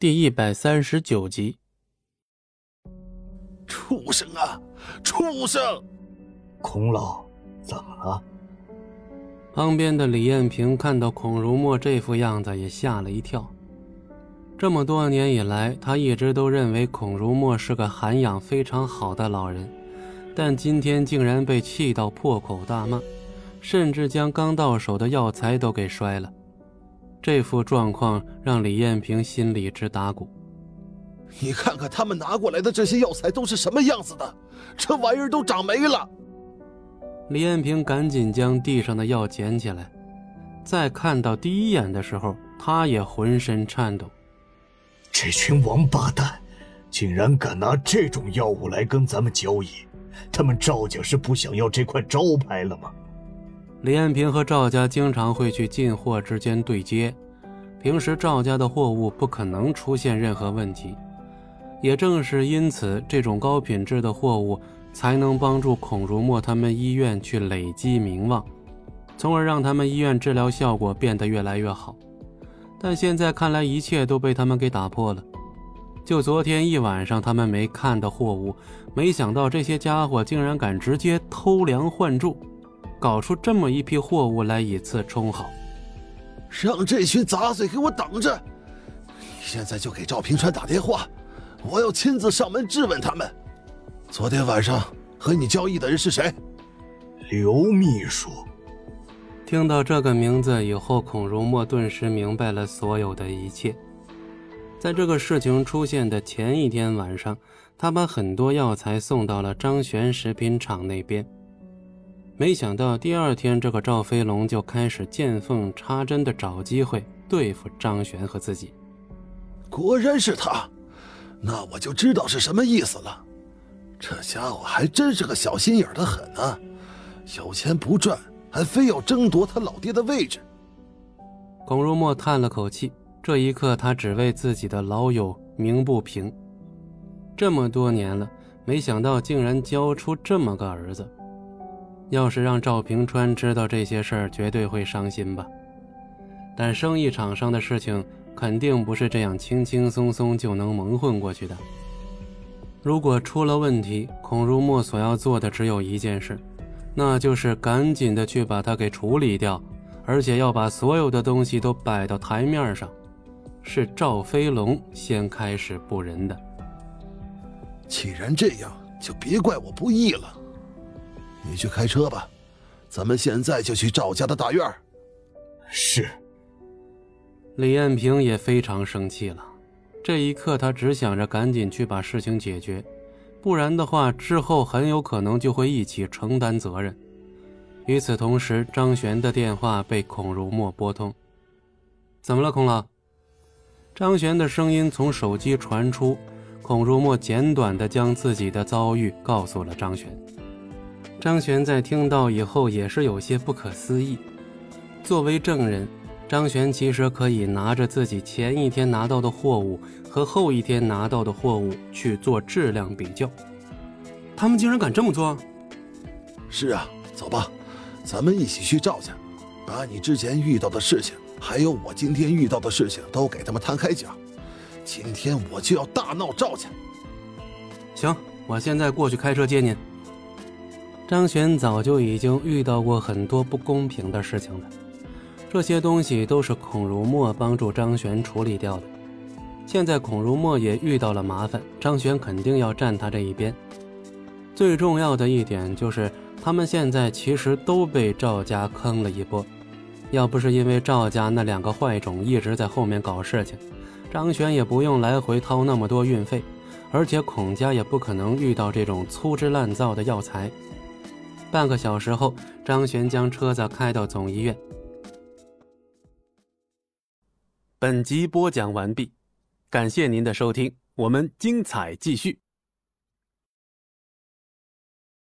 第一百三十九集。畜生啊！畜生！孔老，怎么了？旁边的李艳萍看到孔如墨这副样子，也吓了一跳。这么多年以来，他一直都认为孔如墨是个涵养非常好的老人，但今天竟然被气到破口大骂，甚至将刚到手的药材都给摔了。这副状况让李艳平心里直打鼓。你看看他们拿过来的这些药材都是什么样子的，这玩意儿都长霉了。李艳平赶紧将地上的药捡起来，在看到第一眼的时候，他也浑身颤抖。这群王八蛋，竟然敢拿这种药物来跟咱们交易！他们赵家是不想要这块招牌了吗？李艳平和赵家经常会去进货之间对接，平时赵家的货物不可能出现任何问题。也正是因此，这种高品质的货物才能帮助孔如墨他们医院去累积名望，从而让他们医院治疗效果变得越来越好。但现在看来，一切都被他们给打破了。就昨天一晚上，他们没看的货物，没想到这些家伙竟然敢直接偷梁换柱。搞出这么一批货物来以次充好，让这群杂碎给我等着！你现在就给赵平川打电话，我要亲自上门质问他们。昨天晚上和你交易的人是谁？刘秘书。听到这个名字以后，孔如墨顿时明白了所有的一切。在这个事情出现的前一天晚上，他把很多药材送到了张璇食品厂那边。没想到第二天，这个赵飞龙就开始见缝插针的找机会对付张璇和自己。果然是他，那我就知道是什么意思了。这家伙还真是个小心眼的很啊，有钱不赚，还非要争夺他老爹的位置。龚如墨叹了口气，这一刻他只为自己的老友鸣不平。这么多年了，没想到竟然教出这么个儿子。要是让赵平川知道这些事儿，绝对会伤心吧。但生意场上的事情肯定不是这样轻轻松松就能蒙混过去的。如果出了问题，孔如墨所要做的只有一件事，那就是赶紧的去把它给处理掉，而且要把所有的东西都摆到台面上。是赵飞龙先开始布人的。既然这样，就别怪我不义了。你去开车吧，咱们现在就去赵家的大院。是。李艳萍也非常生气了，这一刻他只想着赶紧去把事情解决，不然的话之后很有可能就会一起承担责任。与此同时，张璇的电话被孔如墨拨通。怎么了，孔老？张璇的声音从手机传出，孔如墨简短的将自己的遭遇告诉了张璇。张璇在听到以后也是有些不可思议。作为证人，张璇其实可以拿着自己前一天拿到的货物和后一天拿到的货物去做质量比较。他们竟然敢这么做？是啊，走吧，咱们一起去赵家，把你之前遇到的事情，还有我今天遇到的事情都给他们摊开讲。今天我就要大闹赵家。行，我现在过去开车接您。张璇早就已经遇到过很多不公平的事情了，这些东西都是孔如墨帮助张璇处理掉的。现在孔如墨也遇到了麻烦，张璇肯定要站他这一边。最重要的一点就是，他们现在其实都被赵家坑了一波。要不是因为赵家那两个坏种一直在后面搞事情，张璇也不用来回掏那么多运费，而且孔家也不可能遇到这种粗制滥造的药材。半个小时后，张璇将车子开到总医院。本集播讲完毕，感谢您的收听，我们精彩继续。